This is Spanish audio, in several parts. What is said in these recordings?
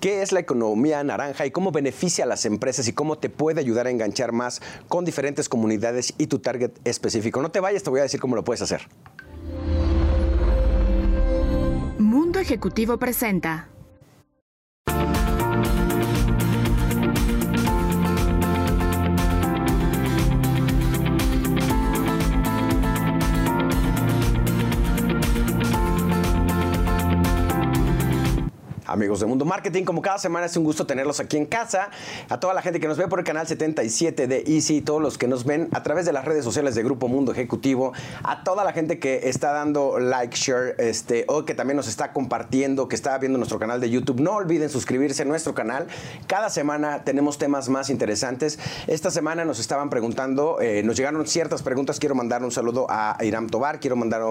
qué es la economía naranja y cómo beneficia a las empresas y cómo te puede ayudar a enganchar más con diferentes comunidades y tu target específico. No te vayas, te voy a decir cómo lo puedes hacer. Mundo Ejecutivo presenta. Amigos de Mundo Marketing, como cada semana es un gusto tenerlos aquí en casa. A toda la gente que nos ve por el canal 77 de Easy, todos los que nos ven a través de las redes sociales de Grupo Mundo Ejecutivo, a toda la gente que está dando like, share, este, o que también nos está compartiendo, que está viendo nuestro canal de YouTube. No olviden suscribirse a nuestro canal. Cada semana tenemos temas más interesantes. Esta semana nos estaban preguntando, eh, nos llegaron ciertas preguntas. Quiero mandar un saludo a Iram Tobar, quiero mandar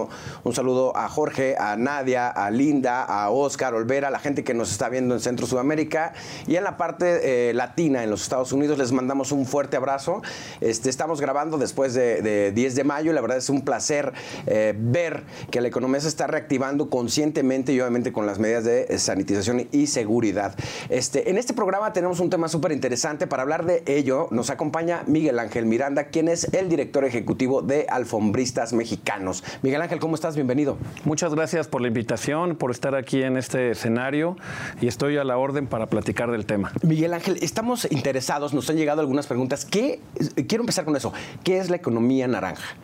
un saludo a Jorge, a Nadia, a Linda, a Oscar, Olvera, a la gente que nos está viendo en Centro Sudamérica y en la parte eh, latina, en los Estados Unidos. Les mandamos un fuerte abrazo. Este, estamos grabando después de, 10 de mayo y la verdad es un placer eh, ver que la economía se está reactivando conscientemente y obviamente con las medidas de sanitización y seguridad. Este, en este programa tenemos un tema súper interesante. Para hablar de ello nos acompaña Miguel Ángel Miranda, quien es el director ejecutivo de Alfombristas Mexicanos. Miguel Ángel, ¿cómo estás? Bienvenido. Muchas gracias por la invitación, por estar aquí en este escenario y estoy a la orden para platicar del tema. Miguel Ángel, estamos interesados, nos han llegado algunas preguntas. ¿Qué, quiero empezar con eso. ¿Qué es la economía naranja?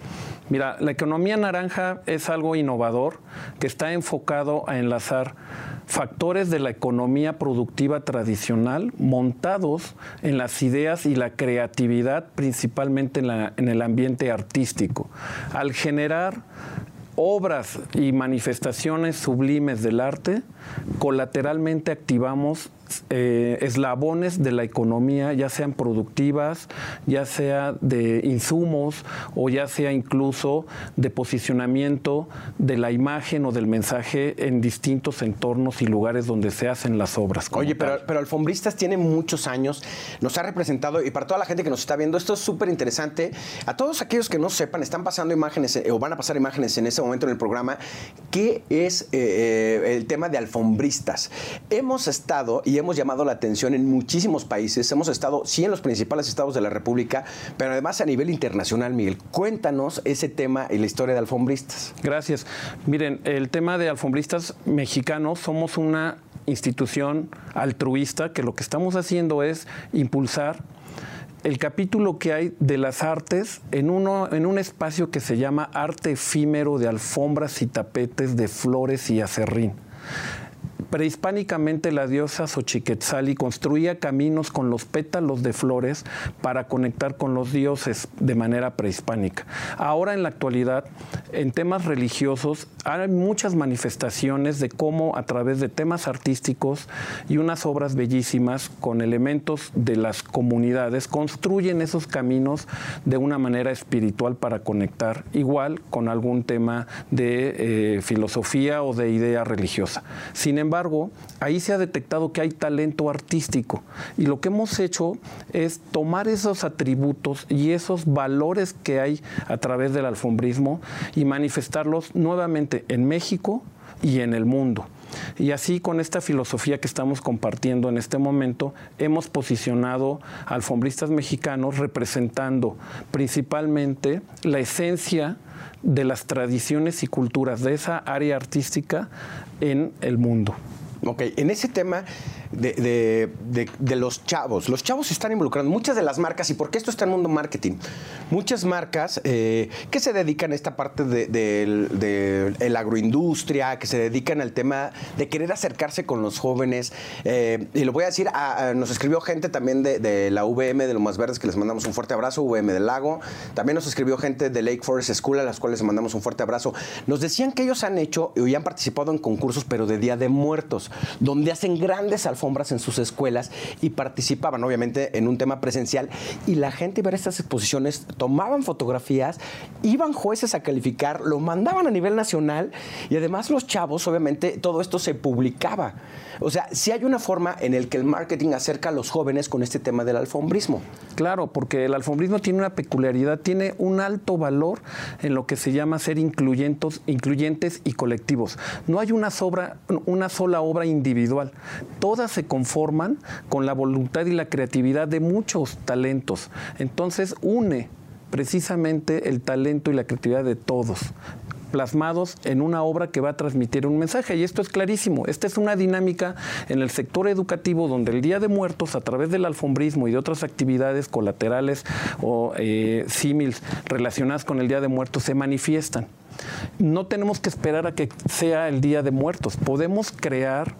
Mira, la economía naranja es algo innovador que está enfocado a enlazar factores de la economía productiva tradicional montados en las ideas y la creatividad, principalmente en, en el ambiente artístico. Al generar obras y manifestaciones sublimes del arte, colateralmente activamos eh, eslabones de la economía, ya sean productivas, ya sea de insumos o ya sea incluso de posicionamiento de la imagen o del mensaje en distintos entornos y lugares donde se hacen las obras. Oye, pero, pero, Alfombristas tiene muchos años, nos ha representado y para toda la gente que nos está viendo, esto es súper interesante. A todos aquellos que no sepan, están pasando imágenes eh, o van a pasar imágenes en ese momento en el programa, ¿qué es eh, el tema de alfombristas? Hemos estado y hemos llamado la atención en muchísimos países. Hemos estado, sí, en los principales estados de la República, pero además a nivel internacional, Miguel. Cuéntanos ese tema y la historia de alfombristas. Gracias. Miren, el tema de alfombristas mexicanos, somos una institución altruista que lo que estamos haciendo es impulsar el capítulo que hay de las artes en, uno, en un espacio que se llama Arte Efímero de Alfombras y Tapetes de Flores y Acerrín. Prehispánicamente la diosa Xochiquetzali construía caminos con los pétalos de flores para conectar con los dioses de manera prehispánica. Ahora en la actualidad, en temas religiosos, hay muchas manifestaciones de cómo a través de temas artísticos y unas obras bellísimas con elementos de las comunidades construyen esos caminos de una manera espiritual para conectar igual con algún tema de eh, filosofía o de idea religiosa. Sin embargo, ahí se ha detectado que hay talento artístico y lo que hemos hecho es tomar esos atributos y esos valores que hay a través del alfombrismo manifestarlos nuevamente en México y en el mundo. Y así con esta filosofía que estamos compartiendo en este momento, hemos posicionado alfombristas mexicanos representando principalmente la esencia de las tradiciones y culturas de esa área artística en el mundo. Ok, en ese tema de, los chavos, los chavos se están involucrando, muchas de las marcas, y porque esto está en el mundo marketing, muchas marcas eh, que se dedican a esta parte de, la agroindustria, que se dedican al tema de querer acercarse con los jóvenes, eh, y lo voy a decir, nos escribió gente también de, la VM de Lo Más Verdes, que les mandamos un fuerte abrazo, VM del Lago, también nos escribió gente de Lake Forest School, a las cuales les mandamos un fuerte abrazo. Nos decían que ellos han hecho y han participado en concursos, pero de Día de Muertos donde hacen grandes alfombras en sus escuelas y participaban obviamente en un tema presencial y la gente iba a estas exposiciones, tomaban fotografías, iban jueces a calificar, lo mandaban a nivel nacional y además los chavos, obviamente, todo esto se publicaba. O sea, si hay una forma en el que el marketing acerca a los jóvenes con este tema del alfombrismo. Claro, porque el alfombrismo tiene una peculiaridad, tiene un alto valor en lo que se llama ser incluyentes, incluyentes y colectivos. No hay una, sobra, una sola obra individual, todas se conforman con la voluntad y la creatividad de muchos talentos. Entonces une precisamente el talento y la creatividad de todos plasmados en una obra que va a transmitir un mensaje. Y esto es clarísimo. Esta es una dinámica en el sector educativo donde el Día de Muertos, a través del alfombrismo y de otras actividades colaterales o eh, símiles relacionadas con el Día de Muertos, se manifiestan. No tenemos que esperar a que sea el Día de Muertos. Podemos crear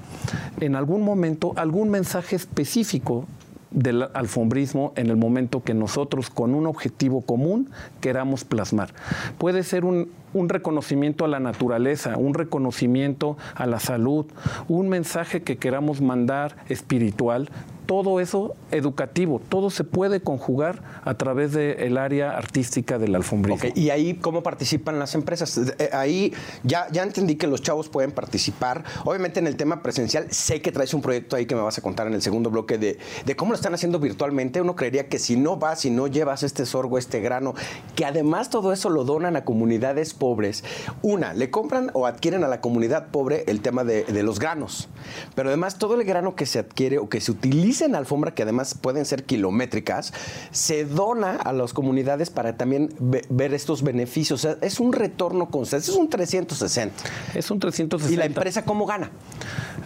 en algún momento algún mensaje específico del alfombrismo en el momento que nosotros con un objetivo común queramos plasmar. Puede ser un, reconocimiento a la naturaleza, un reconocimiento a la salud, un mensaje que queramos mandar espiritual, todo eso educativo, todo se puede conjugar a través del área artística del alfombrismo. ¿Y ahí cómo participan las empresas? Eh, ahí ya, ya entendí que los chavos pueden participar. Obviamente en el tema presencial, sé que traes un proyecto ahí que me vas a contar en el segundo bloque de, de cómo lo están haciendo virtualmente. Uno creería que si no vas y no llevas este sorgo, este grano, que además todo eso lo donan a comunidades pobres, una, le compran o adquieren a la comunidad pobre el tema de, de los granos. Pero además todo el grano que se adquiere o que se utiliza en alfombra, que además pueden ser kilométricas, se dona a las comunidades para también ver estos beneficios. es un retorno constante, es un 360. Es un 360. ¿Y la empresa cómo gana?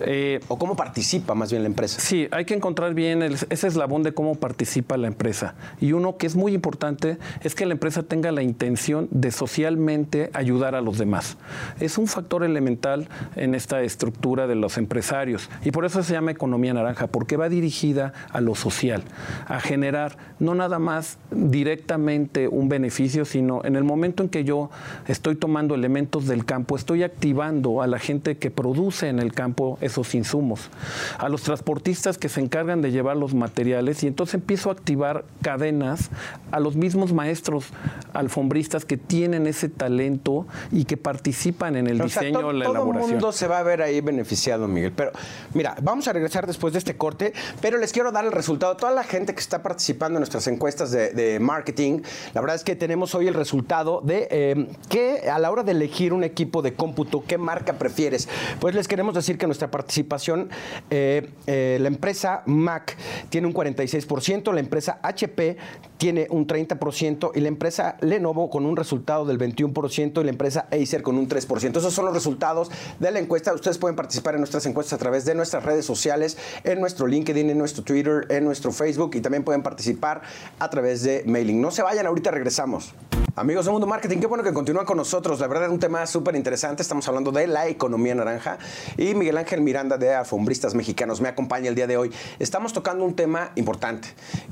Eh, ¿O cómo participa más bien la empresa? Sí, hay que encontrar bien ese eslabón de cómo participa la empresa. Y uno que es muy importante es que la empresa tenga la intención de socialmente ayudar a los demás. Es un factor elemental en esta estructura de los empresarios. Y por eso se llama economía naranja, porque va dirigida a lo social, a generar no nada más directamente un beneficio, sino en el momento en que yo estoy tomando elementos del campo, estoy activando a la gente que produce en el campo esos insumos, a los transportistas que se encargan de llevar los materiales y entonces empiezo a activar cadenas a los mismos maestros alfombristas que tienen ese talento y que participan en el diseño, la elaboración. Todo el mundo se va a ver ahí beneficiado, Miguel. Pero mira, vamos a regresar después de este corte, pero les quiero dar el resultado. Toda la gente que está participando en nuestras encuestas de, marketing, la verdad es que tenemos hoy el resultado de eh, que a la hora de elegir un equipo de cómputo, ¿qué marca prefieres? Pues les queremos decir que nuestra participación, eh, eh, la empresa Mac tiene un 46%, la empresa HP tiene un 30% y la empresa Lenovo con un resultado del 21% y la empresa Acer con un 3%. Esos son los resultados de la encuesta. Ustedes pueden participar en nuestras encuestas a través de nuestras redes sociales, en nuestro LinkedIn, en nuestro Twitter, en nuestro Facebook y también pueden participar a través de mailing. No se vayan, ahorita regresamos. Amigos de Mundo Marketing, qué bueno que continúan con nosotros. La verdad un tema súper interesante. Estamos hablando de la economía naranja. Y Miguel Ángel Miranda de Alfombristas Mexicanos me acompaña el día de hoy. Estamos tocando un tema importante.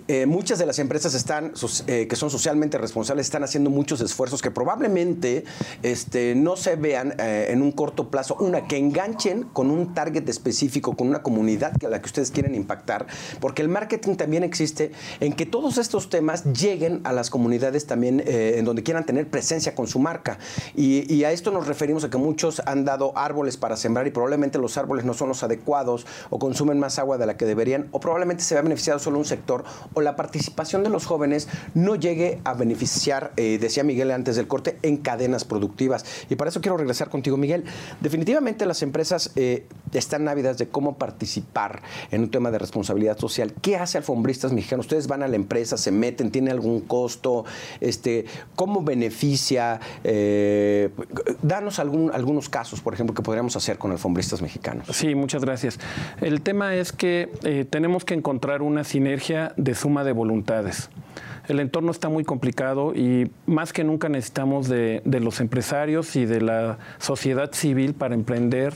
Eh, muchas de las empresas están, eh, que son socialmente responsables están haciendo muchos esfuerzos que probablemente este, no se vean eh, en un corto plazo. Una, que enganchen con un target específico, con una comunidad a la que ustedes quieren impactar. Porque el marketing también existe en que todos estos temas lleguen a las comunidades también en donde donde quieran tener presencia con su marca. Y, a esto nos referimos a que muchos han dado árboles para sembrar y probablemente los árboles no son los adecuados o consumen más agua de la que deberían o probablemente se vea beneficiado solo un sector o la participación de los jóvenes no llegue a beneficiar, eh, decía Miguel antes del corte, en cadenas productivas. Y para eso quiero regresar contigo, Miguel. Definitivamente las empresas eh, están ávidas de cómo participar en un tema de responsabilidad social. ¿Qué hace Alfombristas Mexicanos? Ustedes van a la empresa, se meten, tiene algún costo, este, ¿Cómo beneficia? Eh, danos algún, algunos casos, por ejemplo, que podríamos hacer con alfombristas mexicanos. Sí, muchas gracias. El tema es que eh, tenemos que encontrar una sinergia de suma de voluntades. El entorno está muy complicado y más que nunca necesitamos de, de los empresarios y de la sociedad civil para emprender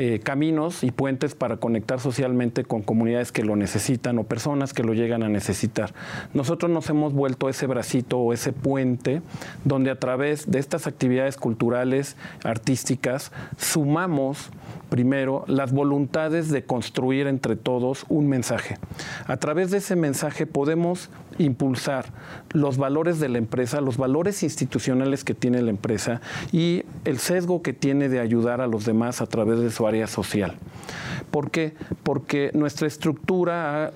eh, caminos y puentes para conectar socialmente con comunidades que lo necesitan o personas que lo llegan a necesitar. Nosotros nos hemos vuelto ese bracito o ese puente donde a través de estas actividades culturales, artísticas, sumamos primero las voluntades de construir entre todos un mensaje. A través de ese mensaje podemos impulsar los valores de la empresa, los valores institucionales que tiene la empresa y el sesgo que tiene de ayudar a los demás a través de su área social. ¿Por qué? Porque nuestra estructura ha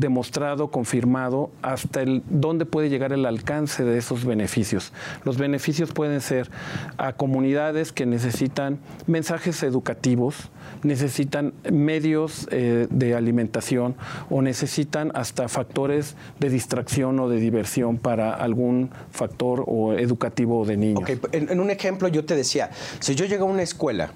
demostrado, confirmado, hasta el dónde puede llegar el alcance de esos beneficios. Los beneficios pueden ser a comunidades que necesitan mensajes educativos, necesitan medios eh, de alimentación o necesitan hasta factores de distracción o de diversión para algún factor o educativo de niños. En, en un ejemplo yo te decía, si yo llego a una escuela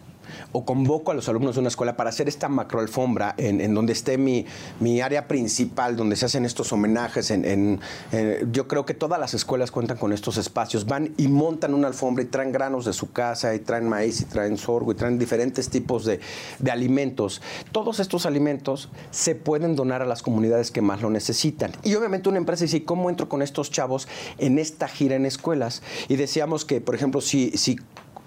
o convoco a los alumnos de una escuela para hacer esta macroalfombra en, en donde esté mi, mi, área principal, donde se hacen estos homenajes. En, yo creo que todas las escuelas cuentan con estos espacios. Van y montan una alfombra y traen granos de su casa, y traen maíz, y traen sorgo, y traen diferentes tipos de, de alimentos. Todos estos alimentos se pueden donar a las comunidades que más lo necesitan. Y obviamente una empresa dice, ¿cómo entro con estos chavos en esta gira en escuelas? Y decíamos que, por ejemplo, si, si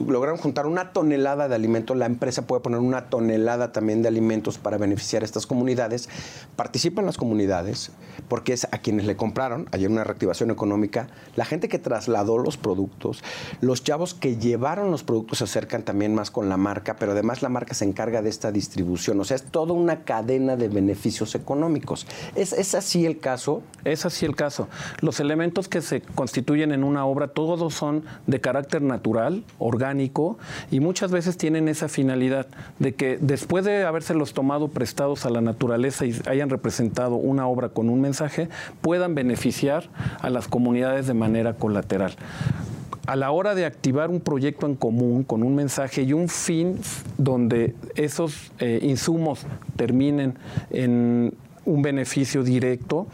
lograron juntar una tonelada de alimentos, la empresa puede poner una tonelada también de alimentos para beneficiar a estas comunidades. Participan las comunidades, porque es a quienes le compraron, ayer una reactivación económica, la gente que trasladó los productos, los chavos que llevaron los productos se acercan también más con la marca, pero además la marca se encarga de esta distribución, o sea, es toda una cadena de beneficios económicos. ¿Es, es así el caso? Es así el caso. Los elementos que se constituyen en una obra, todos son de carácter natural, orgánico, y muchas veces tienen esa finalidad de que después de habérselos tomado prestados a la naturaleza y hayan representado una obra con un mensaje, puedan beneficiar a las comunidades de manera colateral. A la hora de activar un proyecto en común con un mensaje y un fin donde esos eh, insumos terminen en un beneficio directo,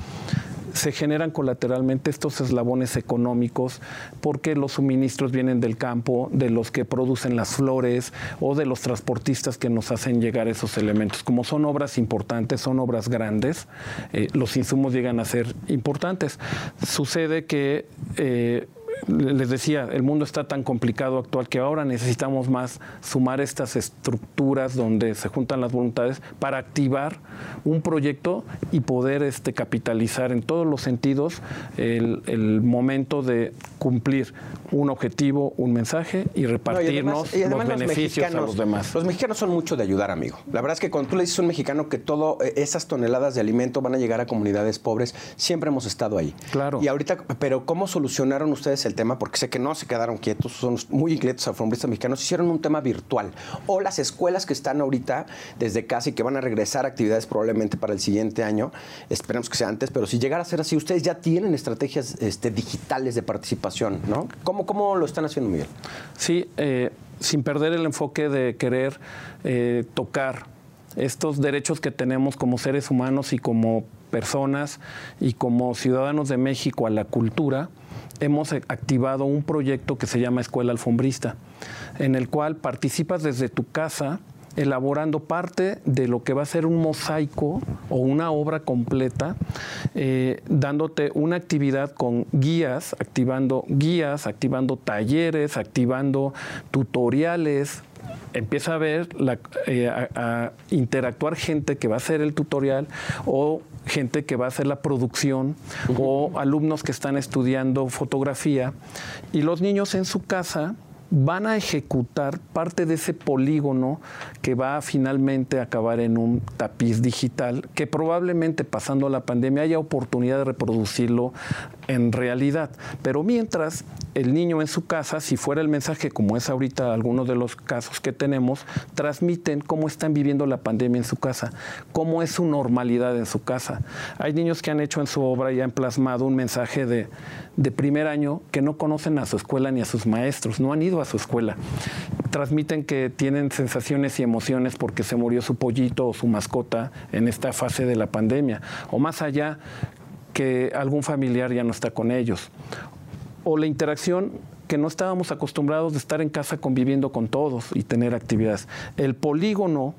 se generan colateralmente estos eslabones económicos porque los suministros vienen del campo, de los que producen las flores o de los transportistas que nos hacen llegar esos elementos. Como son obras importantes, son obras grandes, eh, los insumos llegan a ser importantes. Sucede que eh, les decía, el mundo está tan complicado actual que ahora necesitamos más sumar estas estructuras donde se juntan las voluntades para activar un proyecto y poder este, capitalizar en todos los sentidos el, momento de cumplir un objetivo, un mensaje y repartirnos los beneficios a los demás. Los mexicanos son mucho de ayudar, amigo. La verdad es que cuando tú le dices a un mexicano que todo eh, esas toneladas de alimento van a llegar a comunidades pobres, siempre hemos estado ahí. Claro. Y ahorita, pero ¿cómo solucionaron ustedes el tema? Porque sé que no se quedaron quietos, son muy inquietos alfombristas mexicanos, hicieron un tema virtual. O las escuelas que están ahorita desde casa y que van a regresar a actividades probablemente para el siguiente año, esperemos que sea antes, pero si llegara a ser así, ustedes ya tienen estrategias este, digitales de participación, ¿no? ¿Cómo, ¿Cómo lo están haciendo, Miguel? Sí, eh, sin perder el enfoque de querer eh, tocar estos derechos que tenemos como seres humanos y como personas y como ciudadanos de México a la cultura, hemos activado un proyecto que se llama Escuela Alfombrista, en el cual participas desde tu casa elaborando parte de lo que va a ser un mosaico o una obra completa, eh, dándote una actividad con guías, activando guías, activando talleres, activando tutoriales, empieza a ver, eh, a, interactuar gente que va a hacer el tutorial o gente que va a hacer la producción o alumnos que están estudiando fotografía y los niños en su casa van a ejecutar parte de ese polígono que va a finalmente acabar en un tapiz digital, que probablemente pasando la pandemia haya oportunidad de reproducirlo en realidad. Pero mientras el niño en su casa, si fuera el mensaje como es ahorita algunos de los casos que tenemos, transmiten cómo están viviendo la pandemia en su casa, cómo es su normalidad en su casa. Hay niños que han hecho en su obra y han plasmado un mensaje de, de primer año que no conocen a su escuela ni a sus maestros, no han ido a su escuela. Transmiten que tienen sensaciones y emociones porque se murió su pollito o su mascota en esta fase de la pandemia. O más allá, que algún familiar ya no está con ellos. O la interacción que no estábamos acostumbrados de estar en casa conviviendo con todos y tener actividades. El polígono,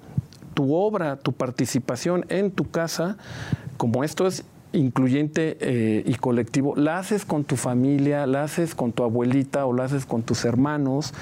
tu obra, tu participación en tu casa, como esto es incluyente eh, y colectivo, la haces con tu familia, la haces con tu abuelita o la haces con tus hermanos,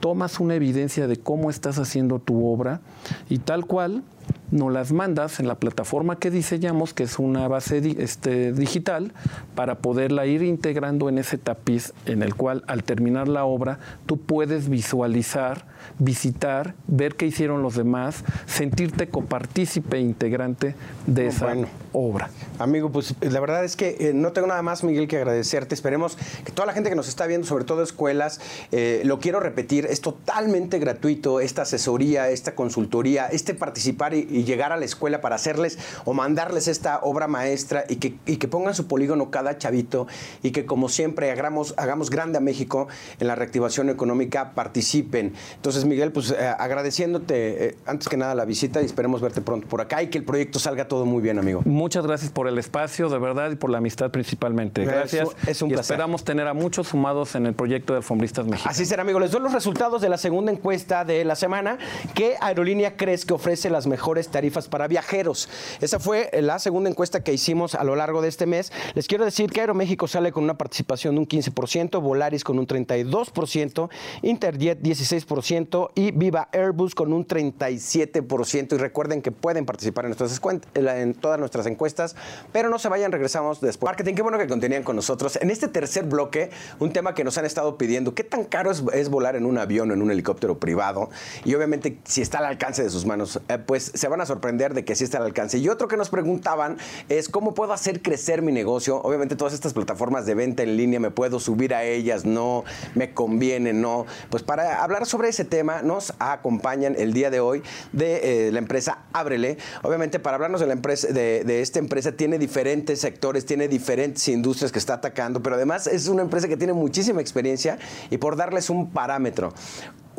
tomas una evidencia de cómo estás haciendo tu obra y tal cual nos las mandas en la plataforma que diseñamos, que es una base este, digital, para poderla ir integrando en ese tapiz en el cual al terminar la obra tú puedes visualizar, visitar, ver qué hicieron los demás, sentirte copartícipe e integrante de esa obra. Amigo, pues la verdad es que eh, no tengo nada más, Miguel, que agradecerte. Esperemos que toda la gente que nos está viendo, sobre todo escuelas, eh, lo quiero repetir, es totalmente gratuito esta asesoría, esta consultoría, este participar y, llegar a la escuela para hacerles o mandarles esta obra maestra y que, que pongan su polígono cada chavito y que como siempre hagamos, hagamos grande a México en la reactivación económica, participen. Entonces, Miguel, pues eh, agradeciéndote antes que nada la visita y esperemos verte pronto por acá y que el proyecto salga todo muy bien, amigo. Muchas gracias por el espacio, de verdad, y por la amistad principalmente. Gracias. Es un y placer. esperamos tener a muchos sumados en el proyecto de Alfombristas Mexicanos. Así será, amigo. Les doy los resultados de la segunda encuesta de la semana. ¿Qué aerolínea crees que ofrece las mejores tarifas para viajeros? Esa fue la segunda encuesta que hicimos a lo largo de este mes. Les quiero decir que Aeroméxico sale con una participación de un 15%, Volaris con un 32%, Interjet 16% y Viva Airbus con un 37%. Y recuerden que pueden participar en todas nuestras encuestas, pero no se vayan, regresamos después. Marketing, qué bueno que continúen con nosotros. En este tercer bloque, un tema que nos han estado pidiendo, ¿qué tan caro es, volar en un avión o en un helicóptero privado? Y obviamente, si está al alcance de sus manos, eh, pues se van a sorprender de que sí está al alcance. Y otro que nos preguntaban es, ¿cómo puedo hacer crecer mi negocio? Obviamente, todas estas plataformas de venta en línea, ¿me puedo subir a ellas? No, ¿me conviene? No. Pues para hablar sobre ese tema, nos acompañan el día de hoy de eh, la empresa Ábrele. Obviamente, para hablarnos de la empresa, de, de esta empresa tiene diferentes sectores, tiene diferentes industrias que está atacando, pero además es una empresa que tiene muchísima experiencia y por darles un parámetro.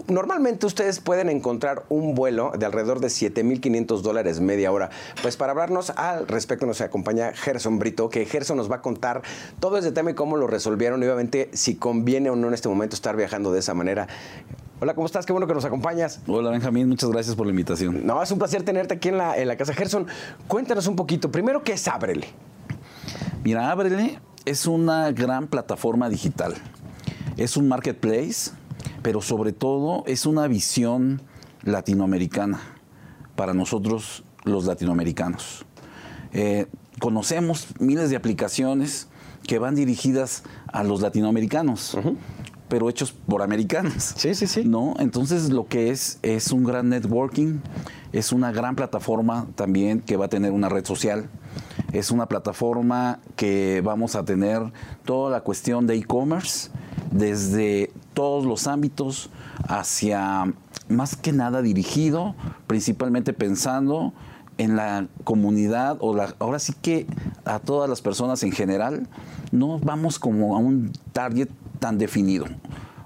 Normalmente ustedes pueden encontrar un vuelo de alrededor de 7.500 dólares media hora. Pues para hablarnos al respecto nos acompaña Gerson Brito, que Gerson nos va a contar todo ese tema y cómo lo resolvieron y obviamente si conviene o no en este momento estar viajando de esa manera. Hola, ¿cómo estás? Qué bueno que nos acompañas. Hola, Benjamín, muchas gracias por la invitación. No, es un placer tenerte aquí en la, en la casa. Gerson, cuéntanos un poquito. Primero, ¿qué es Ábrele? Mira, Ábrele es una gran plataforma digital. Es un marketplace, pero sobre todo es una visión latinoamericana para nosotros los latinoamericanos. Eh, conocemos miles de aplicaciones que van dirigidas a los latinoamericanos pero hechos por americanos. Sí, sí, sí. ¿No? Entonces lo que es es un gran networking, es una gran plataforma también que va a tener una red social. Es una plataforma que vamos a tener toda la cuestión de e-commerce desde todos los ámbitos hacia más que nada dirigido, principalmente pensando en la comunidad o la, ahora sí que a todas las personas en general, no vamos como a un target tan definido.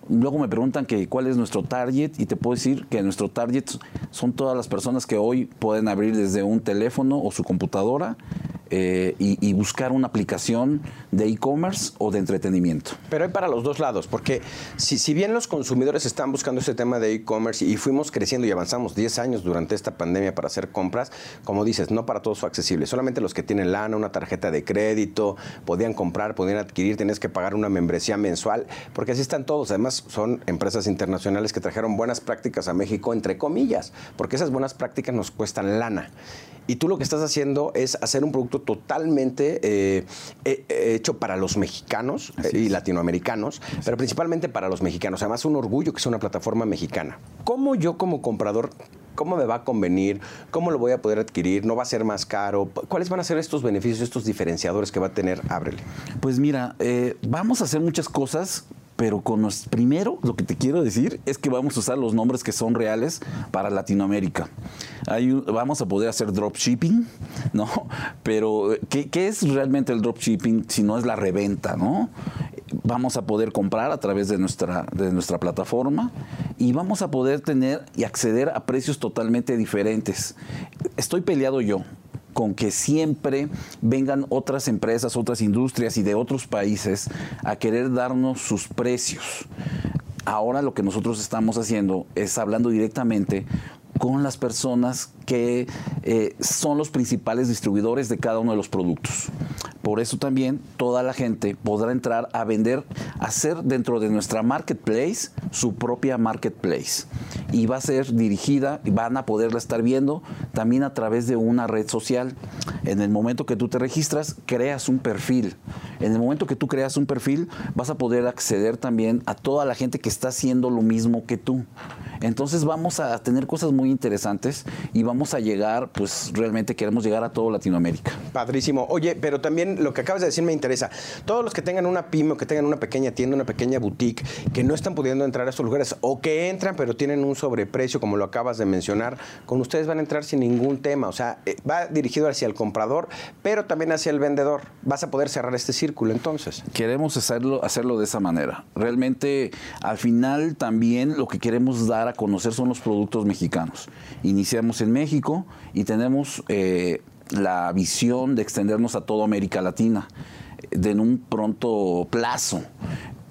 Luego me preguntan que cuál es nuestro target y te puedo decir que nuestro target son todas las personas que hoy pueden abrir desde un teléfono o su computadora eh, y, buscar una aplicación de e-commerce o de entretenimiento. Pero hay para los dos lados, porque si, bien los consumidores están buscando este tema de e-commerce y fuimos creciendo y avanzamos 10 años durante esta pandemia para hacer compras, como dices, no para todos fue accesible, solamente los que tienen lana, una tarjeta de crédito, podían comprar, podían adquirir, tenías que pagar una membresía mensual, porque así están todos. Además, son empresas internacionales que trajeron buenas prácticas a México, entre comillas, porque esas buenas prácticas nos cuestan lana. Y tú lo que estás haciendo es hacer un producto totalmente eh, eh, hecho para los mexicanos eh, y latinoamericanos, pero principalmente para los mexicanos. Además, un orgullo que sea una plataforma mexicana. ¿Cómo yo como comprador ¿Cómo me va a convenir? ¿Cómo lo voy a poder adquirir? ¿No va a ser más caro? ¿Cuáles van a ser estos beneficios, estos diferenciadores que va a tener Ábrele? Pues mira, vamos a hacer muchas cosas pero con los, primero lo que te quiero decir es que vamos a usar los nombres que son reales para Latinoamérica. vamos a poder hacer dropshipping, ¿no? Pero ¿qué, ¿qué, es realmente el dropshipping si no es la reventa, ¿no? Vamos a poder comprar a través de nuestra, de nuestra plataforma y vamos a poder tener y acceder a precios totalmente diferentes. Estoy peleado yo con que siempre vengan otras empresas, otras industrias y de otros países a querer darnos sus precios. Ahora lo que nosotros estamos haciendo es hablando directamente con las personas que eh, son los principales distribuidores de cada uno de los productos Por eso también toda la gente podrá entrar a vender, a hacer dentro de nuestra marketplace su propia marketplace. Y va a ser dirigida, y van a poderla estar viendo también a través de una red social. En el momento que tú te registras, creas un perfil. En el momento que tú creas un perfil, vas a poder acceder también a toda la gente que está haciendo lo mismo que tú. Entonces vamos a tener cosas muy interesantes y vamos a llegar, pues realmente queremos llegar a todo Latinoamérica. Padrísimo. Oye, pero también lo que acabas de decir me interesa. Todos los que tengan una pyme o que tengan una pequeña tienda, una pequeña boutique, que no están pudiendo entrar a estos lugares o que entran pero tienen un sobreprecio, como lo acabas de mencionar, con ustedes van a entrar sin ningún tema. O sea, eh, va dirigido hacia el comprador, pero también hacia el vendedor. Vas a poder cerrar este círculo entonces. Queremos hacerlo, hacerlo de esa manera. Realmente, al final también lo que queremos dar a conocer son los productos mexicanos. Iniciamos en México y tenemos eh, la visión de extendernos a toda América Latina de en un pronto plazo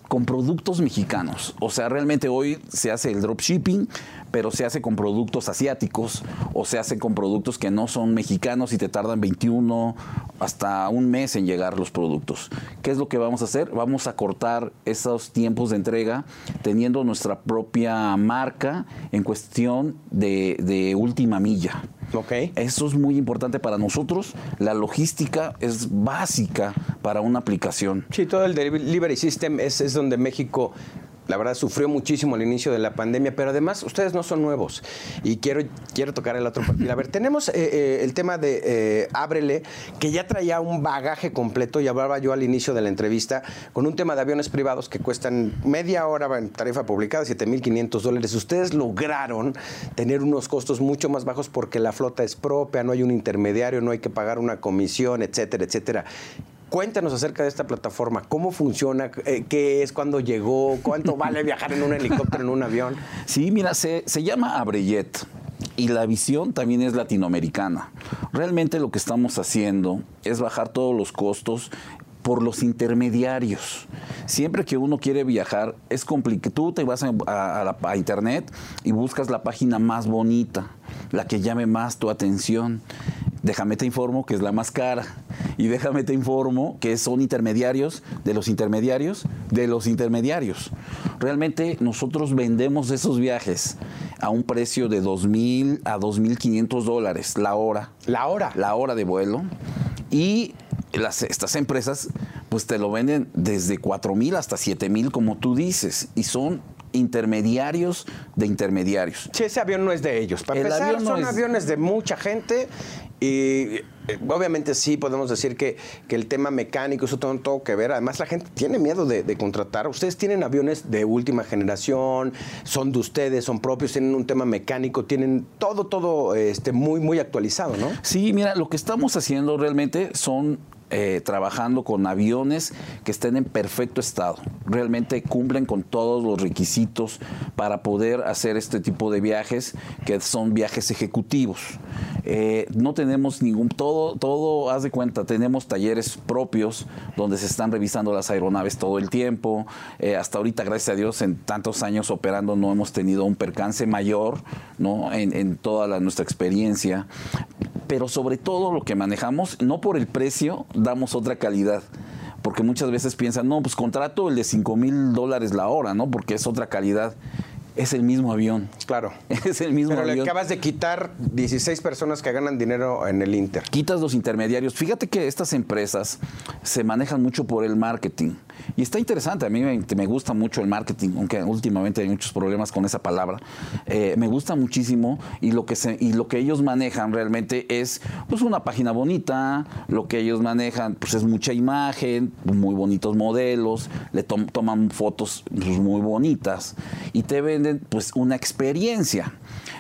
con productos mexicanos. O sea, realmente hoy se hace el dropshipping, pero se hace con productos asiáticos o se hace con productos que no son mexicanos y te tardan 21 hasta un mes en llegar los productos. ¿Qué es lo que vamos a hacer? Vamos a cortar esos tiempos de entrega teniendo nuestra propia marca en cuestión de, de última milla. Ok. Eso es muy importante para nosotros. La logística es básica para una aplicación. Sí, todo el delivery system es, es donde México la verdad sufrió muchísimo al inicio de la pandemia, pero además ustedes no son nuevos y quiero, quiero tocar el otro perfil. A ver, tenemos eh, eh, el tema de eh, Ábrele, que ya traía un bagaje completo y hablaba yo al inicio de la entrevista con un tema de aviones privados que cuestan media hora en tarifa publicada, 7.500 dólares. Ustedes lograron tener unos costos mucho más bajos porque la flota es propia, no hay un intermediario, no hay que pagar una comisión, etcétera, etcétera. Cuéntanos acerca de esta plataforma, cómo funciona, eh, qué es, cuándo llegó, cuánto vale viajar en un helicóptero, en un avión. Sí, mira, se, se llama Abreyet y la visión también es latinoamericana. Realmente lo que estamos haciendo es bajar todos los costos por los intermediarios. Siempre que uno quiere viajar, es complicado. Tú te vas a, a- a internet y buscas la página más bonita, la que llame más tu atención. Déjame te informo que es la más cara. Y déjame te informo que son intermediarios de los intermediarios de los intermediarios. Realmente nosotros vendemos esos viajes a un precio de 2.000 a 2.500 dólares la hora La hora. la hora de vuelo y las, estas empresas pues te lo venden desde 4 mil hasta 7 mil como tú dices y son intermediarios de intermediarios. Sí, ese avión no es de ellos. Para El empezar, avión no son es- aviones de mucha gente y eh, obviamente sí podemos decir que, que el tema mecánico, eso tiene todo que ver. Además, la gente tiene miedo de, de contratar. Ustedes tienen aviones de última generación, son de ustedes, son propios, tienen un tema mecánico, tienen todo, todo este, muy, muy actualizado, ¿no? Sí, mira, lo que estamos haciendo realmente son eh, trabajando con aviones que estén en perfecto estado. Realmente cumplen con todos los requisitos para poder hacer este tipo de viajes, que son viajes ejecutivos. Eh, no tenemos ningún, todo, todo, haz de cuenta, tenemos talleres propios donde se están revisando las aeronaves todo el tiempo. Eh, hasta ahorita, gracias a Dios, en tantos años operando no hemos tenido un percance mayor ¿no? en, toda nuestra experiencia. Pero sobre todo lo que manejamos, no por el precio, damos otra calidad. Porque muchas veces piensan, no, pues contrato el de 5 mil dólares la hora, ¿no? Porque es otra calidad. Es el mismo avión. Claro. Es el mismo Pero le avión. acabas de quitar 16 personas que ganan dinero en el Inter. quitas los intermediarios. Fíjate que estas empresas se manejan mucho por el marketing. Y está interesante, a mí me, me gusta mucho el marketing, aunque últimamente hay muchos problemas con esa palabra. Eh, me gusta muchísimo y lo, que se, y lo que ellos manejan realmente es pues, una página bonita, lo que ellos manejan pues, es mucha imagen, muy bonitos modelos, le tom- toman fotos pues, muy bonitas y te pues, una experiencia.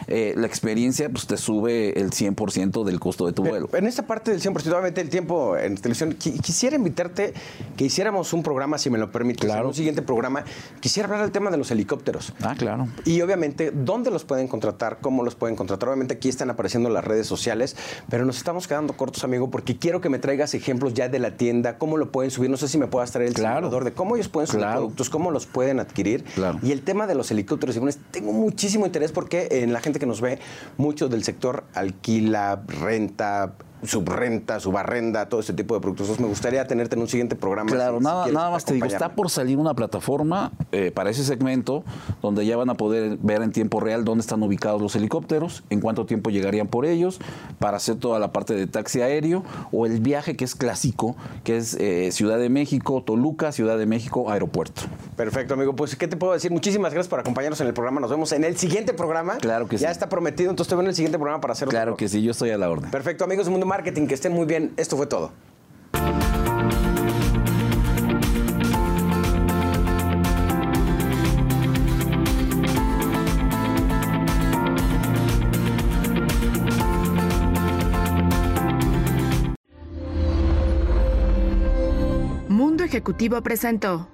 Eh, la experiencia pues, te sube el 100% del costo de tu vuelo. En esta parte del 100%, obviamente el tiempo en televisión, qui- quisiera invitarte que hiciéramos un programa, si me lo permites, Claro. en un siguiente programa, quisiera hablar del tema de los helicópteros. Ah, claro. Y obviamente, ¿dónde los pueden contratar? ¿Cómo los pueden contratar? Obviamente aquí están apareciendo las redes sociales, pero nos estamos quedando cortos, amigo, porque quiero que me traigas ejemplos ya de la tienda, cómo lo pueden subir, no sé si me puedas traer el Claro. simulador de cómo ellos pueden subir Claro. productos, cómo los pueden adquirir. Claro. Y el tema de los helicópteros tengo muchísimo interés porque en la gente que nos ve, mucho del sector alquila, renta, subrenta, subarrenda, todo este tipo de productos. Entonces, me gustaría tenerte en un siguiente programa. Claro, si- nada, más te digo, está por salir una plataforma eh, para ese segmento donde ya van a poder ver en tiempo real dónde están ubicados los helicópteros, en cuánto tiempo llegarían por ellos, para hacer toda la parte de taxi aéreo o el viaje que es clásico, que es eh, Ciudad de México, Toluca, Ciudad de México, aeropuerto. Perfecto, amigo. Pues, ¿qué te puedo decir? Muchísimas gracias por acompañarnos en el programa. Nos vemos en el siguiente programa. Claro que ya sí. está prometido, entonces te veo en el siguiente programa para hacer otro Claro que sí, yo estoy a la orden. Perfecto, amigos Mundo Marketing, que estén muy bien. Esto fue todo. Mundo Ejecutivo presentó